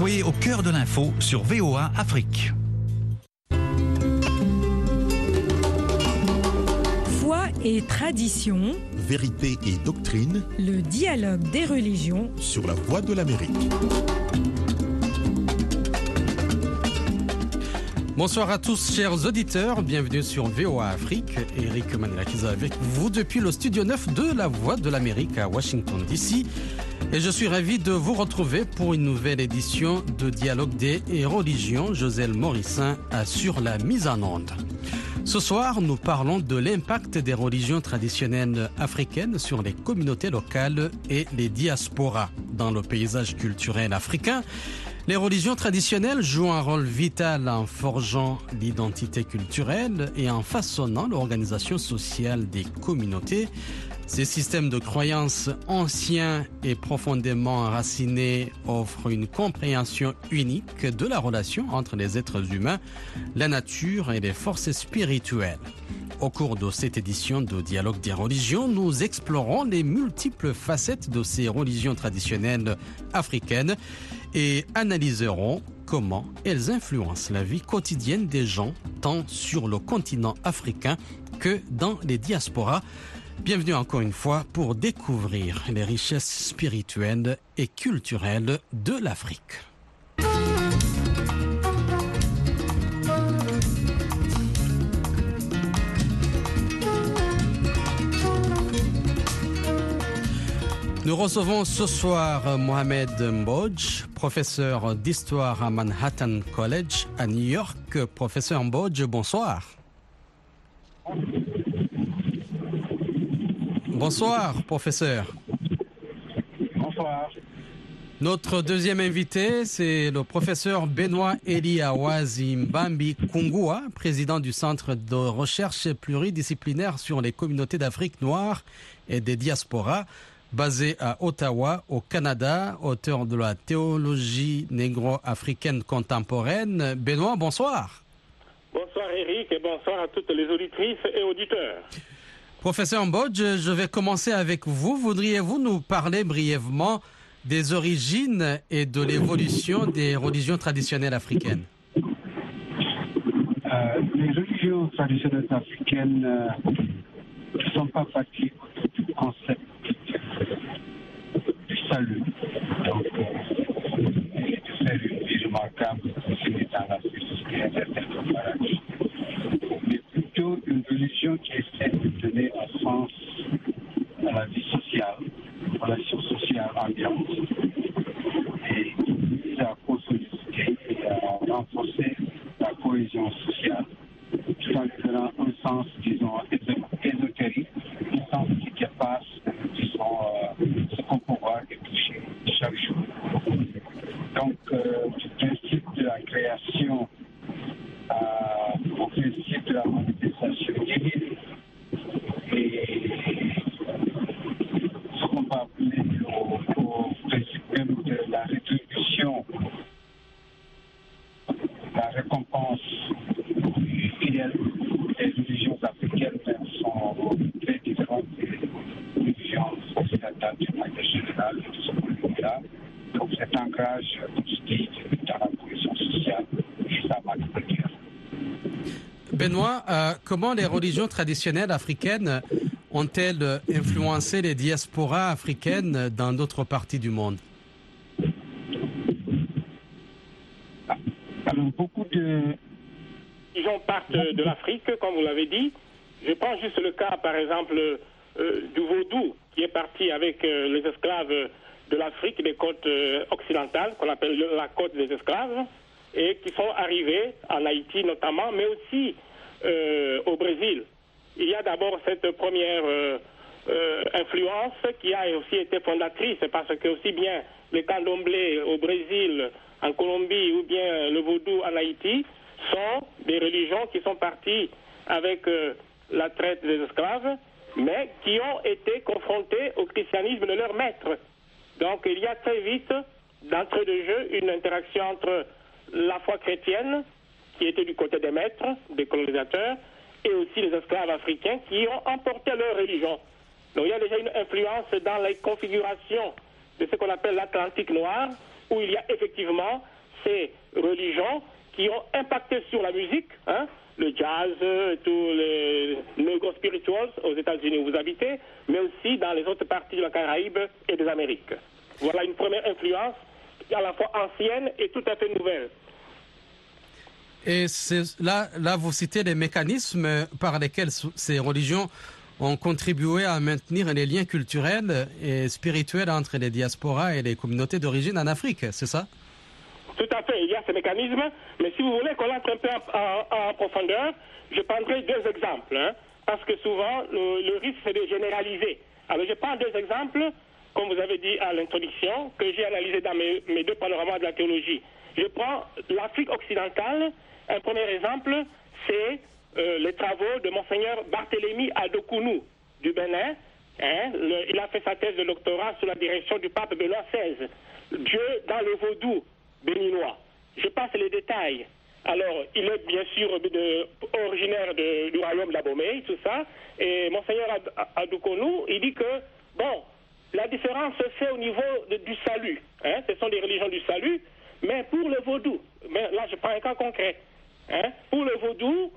Soyez au cœur de l'info sur VOA Afrique. Foi et tradition, Vérité et doctrine le dialogue des religions. sur la voie de l'Amérique. Bonsoir à tous, chers auditeurs. Bienvenue sur VOA Afrique. Eric Manelakiza avec vous depuis le studio 9 de La Voix de l'Amérique à Washington, D.C. Et je suis ravi de vous retrouver pour une nouvelle édition de Dialogue des et religions. Joselle Morissin assure la mise en onde. Ce soir, nous parlons de l'impact des religions traditionnelles africaines sur les communautés locales et les diasporas dans le paysage culturel africain. Les religions traditionnelles jouent un rôle vital en forgeant l'identité culturelle et en façonnant l'organisation sociale des communautés. Ces systèmes de croyances anciens et profondément enracinés offrent une compréhension unique de la relation entre les êtres humains, la nature et les forces spirituelles. Au cours de cette édition de Dialogue des religions, nous explorons les multiples facettes de ces religions traditionnelles africaines et analyserons comment elles influencent la vie quotidienne des gens, tant sur le continent africain que dans les diasporas. Bienvenue encore une fois pour découvrir les richesses spirituelles et culturelles de l'Afrique. Nous recevons ce soir Mohamed Mbodj, professeur d'histoire à Manhattan College à New York. Professeur Mbodj, bonsoir. Bonsoir, professeur. Bonsoir. Notre deuxième invité, c'est le professeur Benoît Eliawazi Mbambi Kungua, président du Centre de recherche pluridisciplinaire sur les communautés d'Afrique noire et des diasporas, basé à Ottawa, au Canada, auteur de la théologie négro-africaine contemporaine. Benoît, bonsoir. Bonsoir Eric et bonsoir à toutes les auditrices et auditeurs. Professeur Mbodj, je vais commencer avec vous. Voudriez-vous nous parler brièvement des origines et de l'évolution des religions traditionnelles africaines? Euh, les religions traditionnelles africaines euh, ne sont pas autour du concept du salut. Donc, euh, vie remarquable c'est dans la société interne au paradis. Mais qui essaie de donner un sens à la vie sociale, aux relations sociales ambiantes. Comment les religions traditionnelles africaines ont-elles influencé les diasporas africaines dans d'autres parties du monde? Alors beaucoup de Les gens partent de l'Afrique, comme vous l'avez dit. Je prends juste le cas, par exemple, euh, du vaudou, qui est parti avec euh, les esclaves de l'Afrique, des côtes euh, occidentales, qu'on appelle le- la côte des esclaves, et qui sont arrivés en Haïti notamment, mais aussi euh, au Brésil. Il y a d'abord cette première euh, euh, influence qui a aussi été fondatrice, parce que aussi bien les candomblés au Brésil, en Colombie, ou bien le vaudou en Haïti, sont des religions qui sont parties avec la traite des esclaves, mais qui ont été confrontées au christianisme de leur maître. Donc il y a très vite, d'entrée de jeu, une interaction entre la foi chrétienne, qui était du côté des maîtres, des colonisateurs, et aussi les esclaves africains qui ont emporté leur religion. Donc il y a déjà une influence dans les configurations de ce qu'on appelle l'Atlantique noir, où il y a effectivement ces religions qui ont impacté sur la musique, hein, le jazz, tous les negro spirituals aux États-Unis où vous habitez, mais aussi dans les autres parties de la Caraïbe et des Amériques. Voilà une première influence à la fois ancienne et tout à fait nouvelle. Et là, là, vous citez les mécanismes par lesquels ces religions ont contribué à maintenir les liens culturels et spirituels entre les diasporas et les communautés d'origine en Afrique, c'est ça? Tout à fait, il y a ces mécanismes, mais si vous voulez qu'on entre un peu en, profondeur, je prendrai deux exemples, hein, parce que souvent le, risque c'est de généraliser. Alors je prends deux exemples, comme vous avez dit à l'introduction, que j'ai analysé dans mes deux panoramas de la théologie. Je prends l'Afrique occidentale, un premier exemple, c'est euh, les travaux de Monseigneur Barthélemy Adokounou du Bénin. Hein, il a fait sa thèse de doctorat sous la direction du pape Benoît XVI. Dieu dans le vaudou béninois. Je passe les détails. Alors, il est bien sûr originaire du royaume d'Abomey, tout ça. Et Monseigneur Adokounou, il dit que, bon, la différence se fait au niveau du salut. Hein, ce sont des religions du salut. Mais pour le vaudou, mais là je prends un cas concret. Hein, pour le vaudou,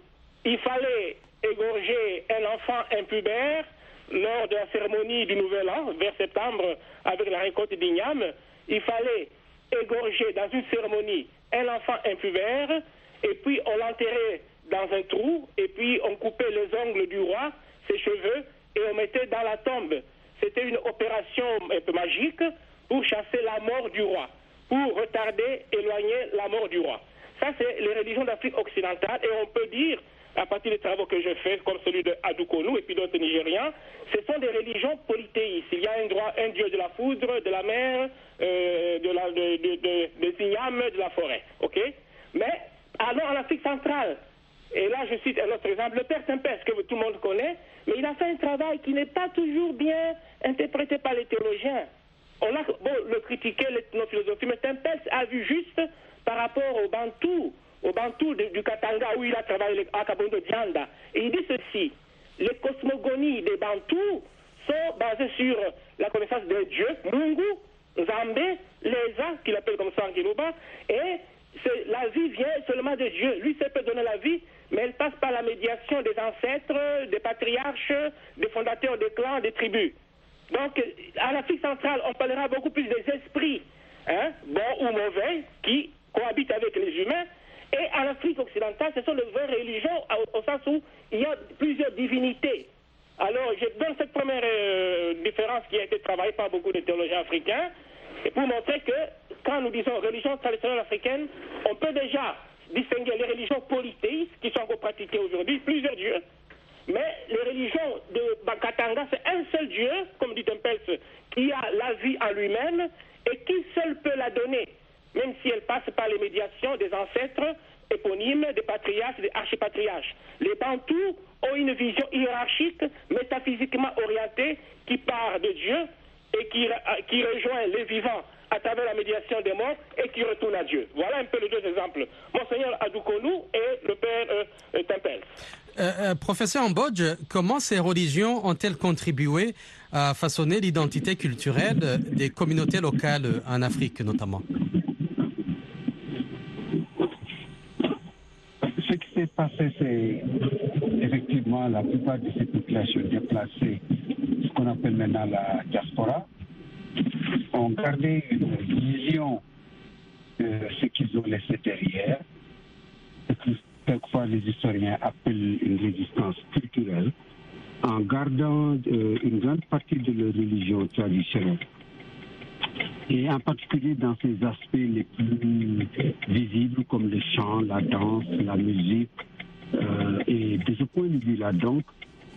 il fallait égorger un enfant impubère lors de la cérémonie du Nouvel An, vers septembre, avec la récolte d'igname. Il fallait égorger dans une cérémonie un enfant impubère, et puis on l'enterrait dans un trou, et puis on coupait les ongles du roi, ses cheveux, et on mettait dans la tombe. C'était une opération un peu magique pour chasser la mort du roi, pour retarder, éloigner la mort du roi. Ça, c'est les religions d'Afrique occidentale, et on peut dire à partir des travaux que je fais, comme celui de Adoukonou et puis d'autres Nigériens, ce sont des religions polythéistes. Il y a un, dieu de la foudre, de la mer, euh, de la, de, de, des ignames, de la forêt. OK? Mais allons en Afrique centrale. Et là, je cite un autre exemple, le père Tempest, que tout le monde connaît, mais il a fait un travail qui n'est pas toujours bien interprété par les théologiens. On a beau le critiquer, l'ethnophilosophie, mais Tempest a vu juste par rapport aux Bantous au Bantou du Katanga où il a travaillé à Kabondo Dianda. Et il dit ceci, les cosmogonies des Bantous sont basées sur la connaissance de Dieu, Mungu, Zambé, Leza, qu'il appelle comme ça en Kinuba, et la vie vient seulement de Dieu. Lui seul peut donner la vie, mais elle passe par la médiation des ancêtres, des patriarches, des fondateurs des clans, des tribus. Donc, à l'Afrique centrale, on parlera beaucoup plus des esprits, hein, bons ou mauvais, qui cohabitent avec les humains, et en Afrique occidentale, ce sont les vraies religions au, sens où il y a plusieurs divinités. Alors, je donne cette première euh, différence qui a été travaillée par beaucoup de théologiens africains, pour montrer que quand nous disons religion traditionnelle africaine, on peut déjà distinguer les religions polythéistes qui sont encore pratiquées aujourd'hui, plusieurs dieux, mais les religions de Bakatanga, c'est un seul Dieu, comme dit Tempels, qui a la vie en lui-même et qui seul peut la donner même si elle passe par les médiations des ancêtres éponymes, des patriarches, des archipatriarches. Les Bantous ont une vision hiérarchique, métaphysiquement orientée, qui part de Dieu et qui, qui rejoint les vivants à travers la médiation des morts et qui retourne à Dieu. Voilà un peu les deux exemples. Monseigneur Adoukonou et le père euh, Tempel. Euh, euh, professeur Ambodge, comment ces religions ont-elles contribué à façonner l'identité culturelle des communautés locales en Afrique notamment? Passé, c'est effectivement la plupart de ces populations déplacées, ce qu'on appelle maintenant la diaspora, ont gardé une vision de ce qu'ils ont laissé derrière, ce quelquefois les historiens appellent une résistance culturelle, en gardant euh, une grande partie de leur religion traditionnelle et en particulier dans ces aspects les plus visibles comme le chant, la danse, la musique. Euh, et de ce point de vue-là, donc,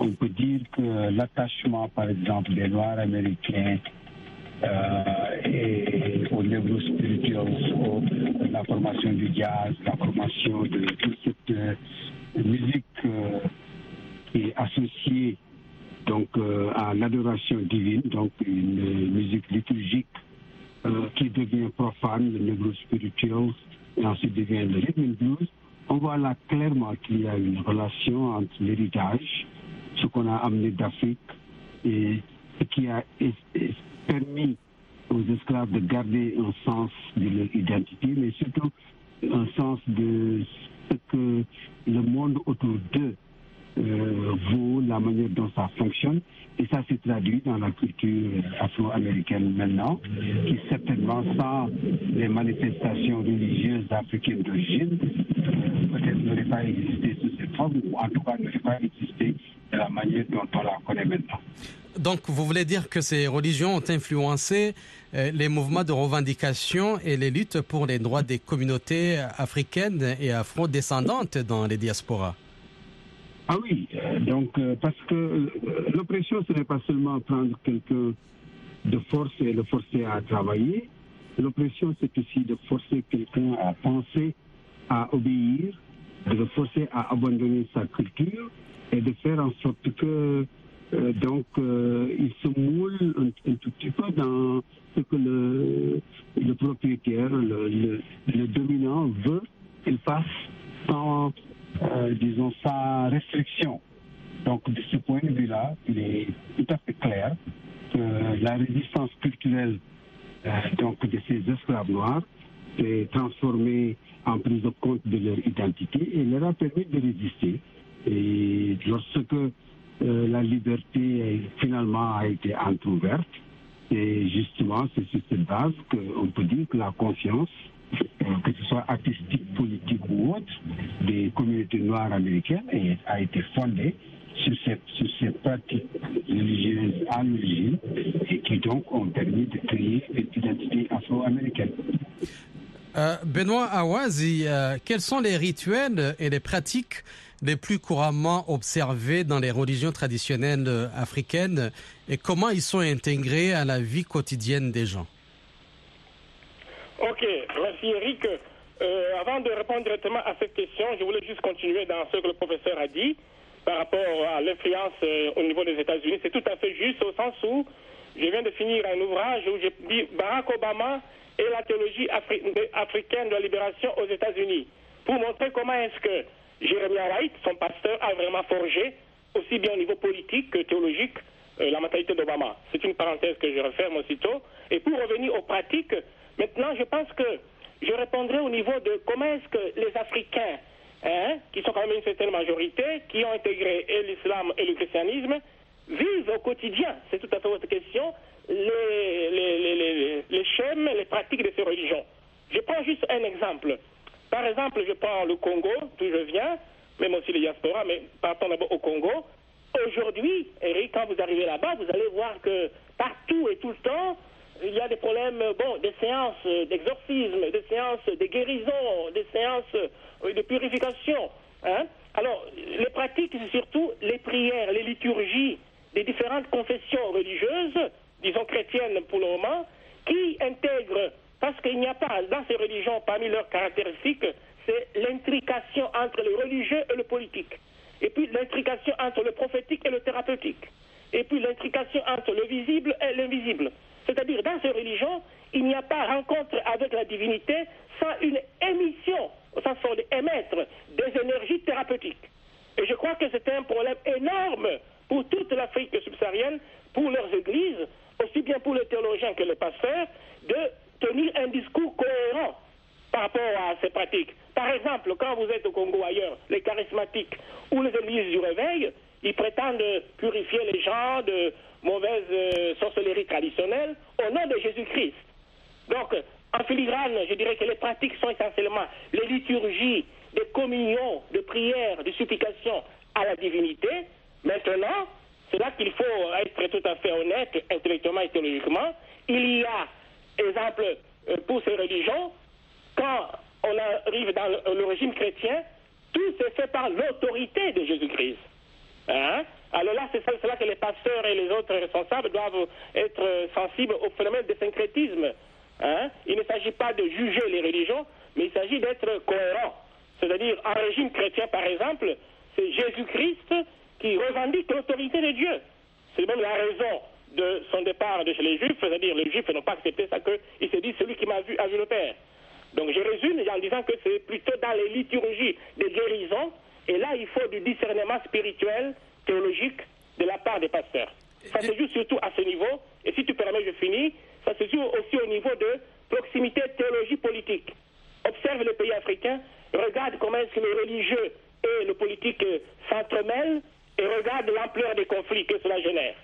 on peut dire que l'attachement, par exemple, des Noirs américains et au niveau spirituel, la formation du jazz, la formation de toute cette euh, musique qui est associée donc à l'adoration divine, donc une musique liturgique euh, qui devient profane, le negro spirituel, et ensuite devient le rhythm blues, on voit là clairement qu'il y a une relation entre l'héritage, ce qu'on a amené d'Afrique, et qui a permis aux esclaves de garder un sens de leur identité, mais surtout un sens de ce que le monde autour d'eux euh, vaut, la manière dont ça fonctionne. Et ça s'est traduit dans la culture afro-américaine maintenant, qui certainement, sans les manifestations religieuses africaines d'origine, peut-être n'aurait pas existé sous cette forme, ou en tout cas n'aurait pas existé de la manière dont on la connaît maintenant. Donc, vous voulez dire que ces religions ont influencé euh, les mouvements de revendication et les luttes pour les droits des communautés africaines et afro-descendantes dans les diasporas? Ah oui, euh, donc euh, parce que l'oppression, ce n'est pas seulement prendre quelqu'un de force et le forcer à travailler. L'oppression, c'est aussi de forcer quelqu'un à penser, à obéir, de le forcer à abandonner sa culture et de faire en sorte que euh, donc euh, il se moule un, tout petit peu dans ce que le, le propriétaire, le, le, dominant veut qu'il fasse sans, euh, disons, sans restriction. Donc de ce point de vue-là, il est tout à fait clair que la résistance culturelle euh, donc de ces esclaves noirs s'est transformée en prise de compte de leur identité et leur a permis de résister. Et lorsque euh, la liberté finalement a été entrouverte, et justement c'est sur cette base qu'on peut dire que la conscience, euh, que ce soit artistique, politique ou autre, des communautés noires américaines a été fondée sur ces, sur ces pratiques religieuses à l'origine et qui donc ont permis de créer une identité afro-américaine. Euh, Benoît Awazi, quels sont les rituels et les pratiques les plus couramment observés dans les religions traditionnelles africaines et comment ils sont intégrés à la vie quotidienne des gens Ok, merci Eric. Euh, avant de répondre directement à cette question, je voulais juste continuer dans ce que le professeur a dit par rapport à l'influence euh, au niveau des États-Unis. C'est tout à fait juste au sens où je viens de finir un ouvrage où j'ai dit Barack Obama et la théologie africaine de la libération aux États-Unis pour montrer comment est-ce que Jeremiah Wright, son pasteur, a vraiment forgé, aussi bien au niveau politique que théologique, euh, la mentalité d'Obama. C'est une parenthèse que je referme aussitôt. Et pour revenir aux pratiques, maintenant, je pense que je répondrai au niveau de comment est-ce que les Africains, hein, qui sont quand même une certaine majorité, qui ont intégré l'islam et le christianisme, vivent au quotidien, c'est tout à fait votre question, les, les, les, les, les schèmes, les pratiques de ces religions. Je prends juste un exemple. Par exemple, je prends le Congo, d'où je viens, même aussi les diasporas, mais partons d'abord au Congo. Aujourd'hui, Eric, quand vous arrivez là-bas, vous allez voir que partout et tout le temps, il y a des problèmes, bon, des séances d'exorcisme, des séances de guérison, des séances euh, de purification. Hein? Alors, les pratiques, c'est surtout les prières, les liturgies des différentes confessions religieuses, disons chrétiennes pour le moment, qui intègrent, parce qu'il n'y a pas dans ces religions, parmi leurs caractéristiques, c'est l'intrication entre le religieux et le politique. Et puis l'intrication entre le prophétique et le thérapeutique. Et puis l'intrication entre le visible et l'invisible. C'est-à-dire, dans ces religions, il n'y a pas rencontre avec la divinité sans une émission, au sens fort d'émettre des énergies thérapeutiques. Et je crois que c'est un problème énorme pour toute l'Afrique subsaharienne, pour leurs églises, aussi bien pour les théologiens que les pasteurs, de tenir un discours cohérent par rapport à ces pratiques. Par exemple, quand vous êtes au Congo ailleurs, les charismatiques ou les églises du réveil, ils prétendent purifier les gens de mauvaises euh, sorcelleries traditionnelles au nom de Jésus-Christ. Donc, en filigrane, je dirais que les pratiques sont essentiellement les liturgies, des communions, de supplications à la divinité. Maintenant, c'est là qu'il faut être tout à fait honnête, intellectuellement et théologiquement. Il y a, exemple, euh, pour ces religions, quand on arrive dans le, régime chrétien, tout se fait par l'autorité de Jésus-Christ. Hein? Alors là, c'est là que les pasteurs et les autres responsables doivent être sensibles au phénomène de syncrétisme. Hein? Il ne s'agit pas de juger les religions, mais il s'agit d'être cohérent. C'est-à-dire, en régime chrétien, par exemple, c'est Jésus-Christ qui revendique l'autorité de Dieu. C'est même la raison de son départ de chez les Juifs, c'est-à-dire les Juifs n'ont pas accepté ça, qu'ils se disent celui qui m'a vu a vu le Père. Donc je résume en disant que c'est plutôt dans les liturgies de guérison, et là il faut du discernement spirituel, théologique, de la part des pasteurs. Ça se joue surtout à ce niveau, et si tu permets, je finis, ça se joue aussi au niveau de proximité théologie politique. Observe les pays africains, est-ce que le religieux et le politique euh, s'entremêlent et regarde l'ampleur des conflits que cela génère.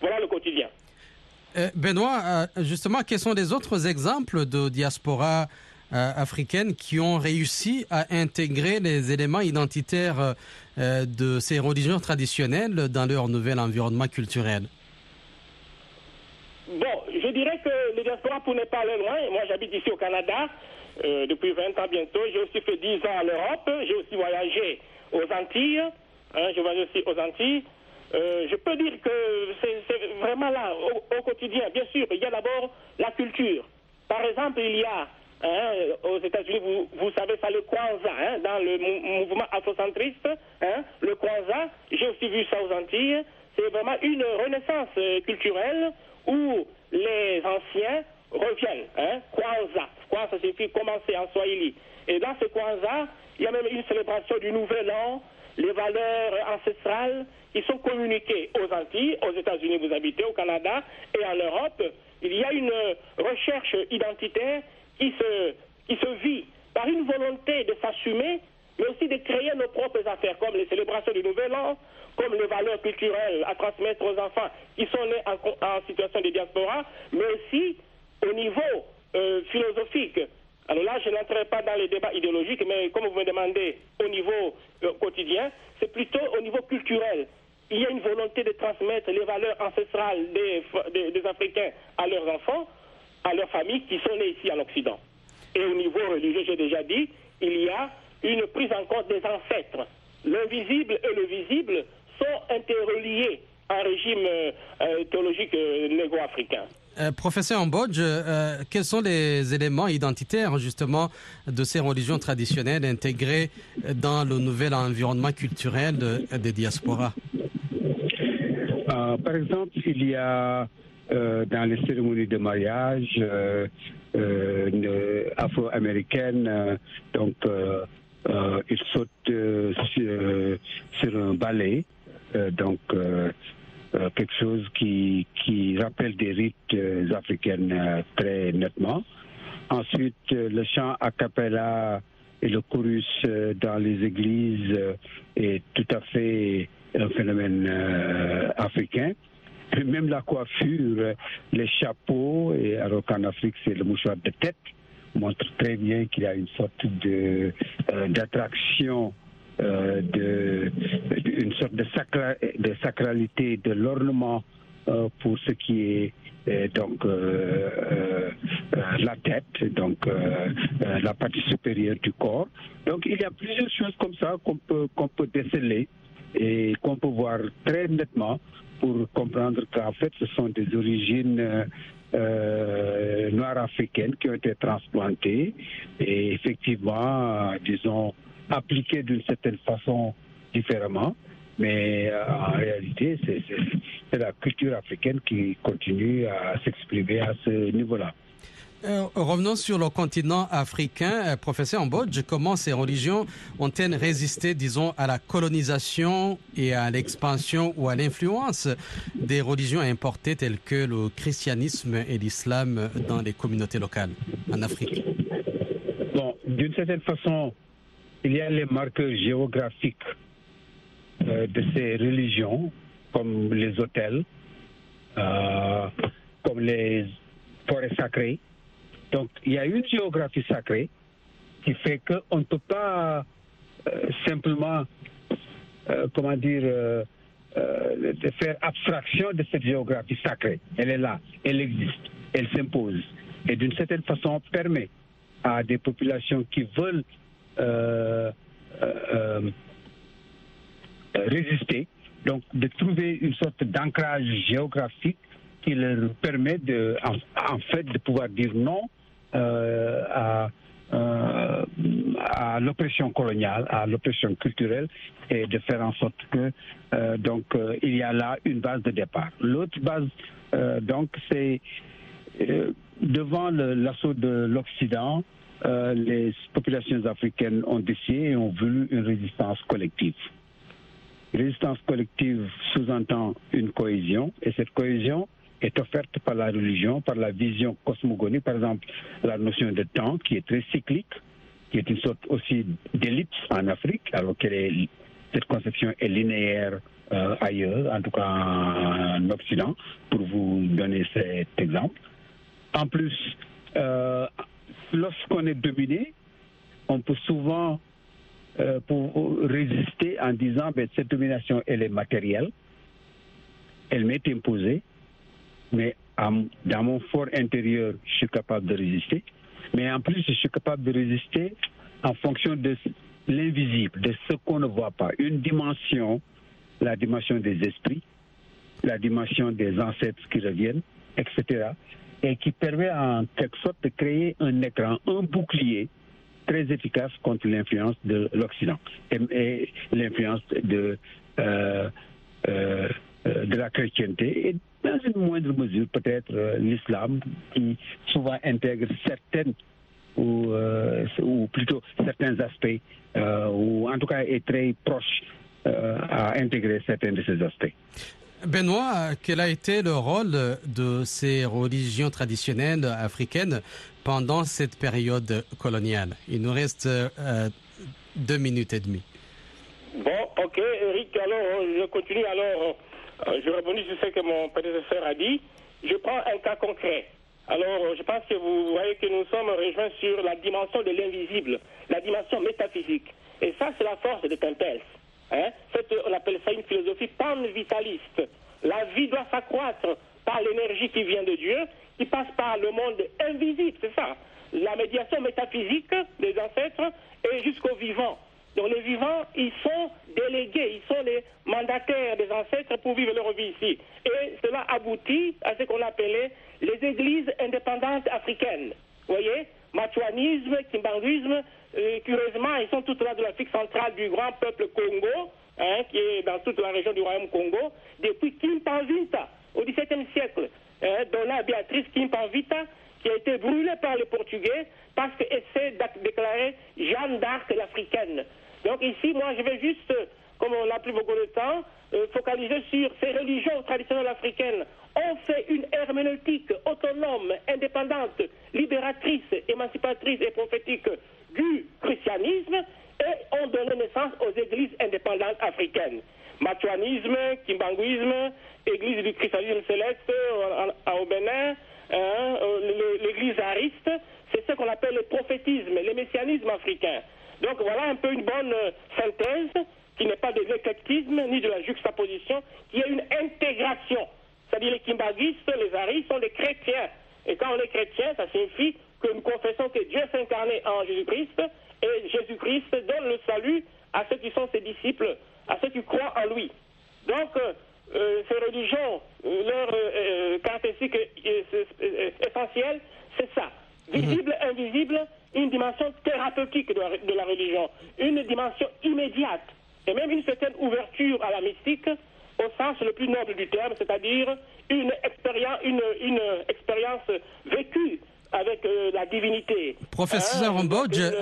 Voilà le quotidien. Euh, Benoît, euh, justement, quels sont les autres exemples de diaspora euh, africaine qui ont réussi à intégrer les éléments identitaires de ces religions traditionnelles dans leur nouvel environnement culturel? Bon, je dirais que les diasporas, pour ne pas aller loin, moi j'habite ici au Canada euh, depuis 20 ans bientôt, j'ai aussi fait 10 ans en Europe, j'ai aussi voyagé aux Antilles, hein, je voyage aussi aux Antilles. Euh, je peux dire que c'est vraiment là, au, quotidien. Bien sûr, il y a d'abord la culture. Par exemple, il y a hein, aux États-Unis, vous, savez ça, le Kwanzaa, hein, dans le mou- mouvement afrocentriste, le Kwanzaa, j'ai aussi vu ça aux Antilles. C'est vraiment une renaissance euh, culturelle où les anciens reviennent. Hein, Kwanzaa. Kwanzaa signifie commencer en Swahili? Et dans ce Kwanzaa, il y a même une célébration du Nouvel An, les valeurs ancestrales qui sont communiquées aux Antilles, aux États-Unis, vous habitez, au Canada et en Europe. Il y a une recherche identitaire qui se, qui se vit par une volonté de s'assumer, mais aussi de créer nos propres affaires, comme les célébrations du Nouvel An, comme les valeurs culturelles à transmettre aux enfants qui sont nés en situation de diaspora, mais aussi au niveau euh, philosophique. Alors là, je n'entrerai pas dans les débats idéologiques, mais comme vous me demandez au niveau euh, quotidien, c'est plutôt au niveau culturel. Il y a une volonté de transmettre les valeurs ancestrales des, des- Africains à leurs enfants, à leurs familles qui sont nées ici en Occident. Et au niveau religieux, j'ai déjà dit, il y a une prise en compte des ancêtres. L'invisible et le visible sont interreliés en régime euh, théologique euh, négo-africain. Euh, professeur Ambodge, euh, quels sont les éléments identitaires justement de ces religions traditionnelles intégrées dans le nouvel environnement culturel euh, des diasporas? Euh, par exemple, il y a euh, dans les cérémonies de mariage euh, euh, une afro-américaine, euh, donc euh, euh, ils sautent euh, sur, euh, sur un balai, euh, donc euh, quelque chose qui, qui rappelle des rites euh, africaines euh, très nettement. Ensuite, le chant a cappella et le chorus dans les églises est tout à fait un phénomène africain. Et même la coiffure, les chapeaux, et alors qu'en Afrique c'est le mouchoir de tête, montre très bien qu'il y a une sorte de d'attraction, de, une sorte de, sacra- de sacralité de l'ornement euh, pour ce qui est euh, donc euh, euh, euh, la tête, donc euh, euh, la partie supérieure du corps. Donc il y a plusieurs choses comme ça qu'on peut qu'on peut déceler et qu'on peut voir très nettement pour comprendre qu'en fait ce sont des origines euh, euh, noires africaines qui ont été transplantées et effectivement, euh, disons, appliquées d'une certaine façon différemment. Mais euh, en réalité, c'est la culture africaine qui continue à s'exprimer à ce niveau-là. Euh, revenons sur le continent africain. Euh, professeur Ambodge, comment ces religions ont-elles résisté, disons, à la colonisation et à l'expansion ou à l'influence des religions importées telles que le christianisme et l'islam dans les communautés locales en Afrique? Bon, d'une certaine façon, il y a les marqueurs géographiques euh, de ces religions, comme les hôtels, euh, comme les forêts sacrées. Donc, il y a une géographie sacrée qui fait qu'on ne peut pas euh, simplement, comment dire, faire abstraction de cette géographie sacrée. Elle est là, elle existe, elle s'impose. Et d'une certaine façon, permet à des populations qui veulent résister, donc de trouver une sorte d'ancrage géographique qui leur permet de, en, fait de pouvoir dire non euh, à, euh, l'oppression coloniale, à l'oppression culturelle et de faire en sorte que euh, donc euh, il y a là une base de départ. L'autre base euh, donc c'est euh, devant l'assaut de l'Occident, euh, les populations africaines ont décidé et ont voulu une résistance collective. Résistance collective sous-entend une cohésion, et cette cohésion est offerte par la religion, par la vision cosmogonique, par exemple la notion de temps qui est très cyclique, qui est une sorte aussi d'ellipse en Afrique, alors que cette conception est linéaire euh, ailleurs, en tout cas en Occident, pour vous donner cet exemple. En plus, euh, lorsqu'on est dominé, on peut souvent euh, pour résister en disant que ben, cette domination est matérielle, elle m'est imposée, mais dans mon fort intérieur, je suis capable de résister. Mais en plus, je suis capable de résister en fonction de l'invisible, de ce qu'on ne voit pas. Une dimension, la dimension des esprits, la dimension des ancêtres qui reviennent, etc. Et qui permet en quelque sorte de créer un écran, un bouclier très efficace contre l'influence de l'Occident et, l'influence de, euh, euh, de la chrétienté et dans une moindre mesure peut-être euh, l'islam qui souvent intègre certaines ou plutôt certains aspects ou en tout cas est très proche à intégrer certains de ces aspects. Benoît, quel a été le rôle de ces religions traditionnelles africaines pendant cette période coloniale? Il nous reste euh, deux minutes et demie. Bon, ok, Eric, alors je continue. Alors, euh, je rebondis sur ce que mon prédécesseur a dit. Je prends un cas concret. Alors, je pense que vous voyez que nous sommes rejoints sur la dimension de l'invisible, la dimension métaphysique. Et ça, c'est la force de Tempels. Hein? on appelle ça une philosophie pan-vitaliste. La vie doit s'accroître par l'énergie qui vient de Dieu, qui passe par le monde invisible, c'est ça. La médiation métaphysique des ancêtres et jusqu'aux vivants. Donc les vivants, ils sont délégués, ils sont les mandataires des ancêtres pour vivre leur vie ici. Et cela aboutit à ce qu'on appelait les églises indépendantes africaines. Vous voyez? Matuanisme, kimbanguisme, euh, curieusement, ils sont toutes là de l'Afrique centrale du grand peuple Congo, hein, qui est dans toute la région du Royaume Congo, depuis Kimpanvita, au XVIIe siècle. Hein, Donna Béatrice Kimpanvita, qui a été brûlée par les Portugais parce qu'elle s'est déclarée Jeanne d'Arc l'Africaine. Donc ici, moi, je vais juste, comme on n'a plus beaucoup de temps, euh, focaliser sur ces religions traditionnelles africaines ont fait une herméneutique autonome, indépendante, libératrice, émancipatrice et prophétique du christianisme et ont donné naissance aux églises indépendantes africaines. Matuanisme, kimbanguisme, église du christianisme céleste au Bénin, hein, l'église ariste, c'est ce qu'on appelle le prophétisme, le messianisme africain. Donc voilà un peu une bonne synthèse qui n'est pas de l'éclectisme ni de la juxtaposition, qui est une intégration c'est-à-dire les kimbagistes, les aris sont des chrétiens. Et quand on est chrétien, ça signifie que nous confessons que Dieu s'est incarné en Jésus-Christ et Jésus-Christ donne le salut à ceux qui sont ses disciples, à ceux qui croient en lui. Donc, euh, euh, ces religions, euh, leur caractéristique essentielle, c'est ça. Mhm. Visible, invisible, une dimension thérapeutique de la, de la religion, une dimension immédiate, et même une certaine ouverture à la mystique, au sens le plus noble du terme, c'est-à-dire une expérience, une, une vécue avec euh, la divinité. Professeur hein,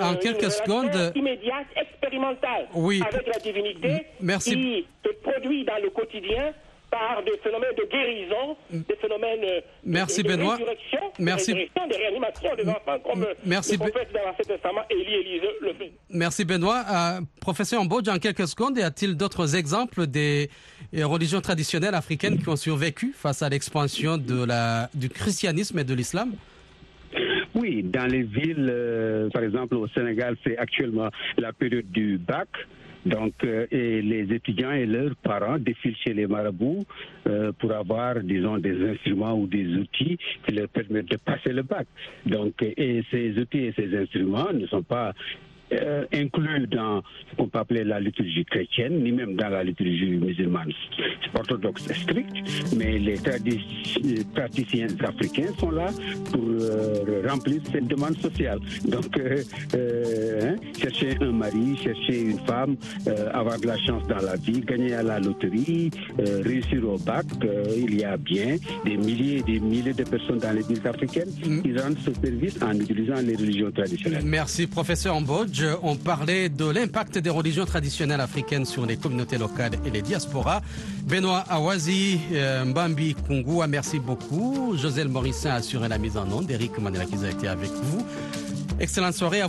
en quelques secondes. Immédiate, expérimentale oui. avec la divinité Merci. qui se produit dans le quotidien par des phénomènes de guérison, des phénomènes Merci de, Benoît. résurrection, Merci. de, résurrection, de réanimation des enfants, comme Merci le prophète dans l'Ancien Testament, Élie Élise le fait. Merci Benoît. Euh, professeur Mbodj, en quelques secondes, y a-t-il d'autres exemples des religions traditionnelles africaines qui ont survécu face à l'expansion de la, du christianisme et de l'islam? Oui, dans les villes, euh, par exemple au Sénégal, c'est actuellement la période du bac. Donc, euh, et les étudiants et leurs parents défilent chez les marabouts euh, pour avoir, disons, des instruments ou des outils qui leur permettent de passer le bac. Donc, et ces outils et ces instruments ne sont pas euh, inclus dans ce qu'on peut appeler la liturgie chrétienne, ni même dans la liturgie musulmane orthodoxe stricte, mais les praticiens africains sont là pour euh, remplir cette demande sociale. Donc, euh, hein, chercher un mari, chercher une femme, avoir de la chance dans la vie, gagner à la loterie, réussir au bac, il y a bien des milliers et des milliers de personnes dans les villes africaines mm. qui rendent ce service en utilisant les religions traditionnelles. Merci, professeur Ambodge. Belge ont parlé de l'impact des religions traditionnelles africaines sur les communautés locales et les diasporas. Benoît Awazi, euh, Mbambi Kungua, merci beaucoup. José Morissin a assuré la mise en onde. Eric Manela qui a été avec vous. Excellente soirée à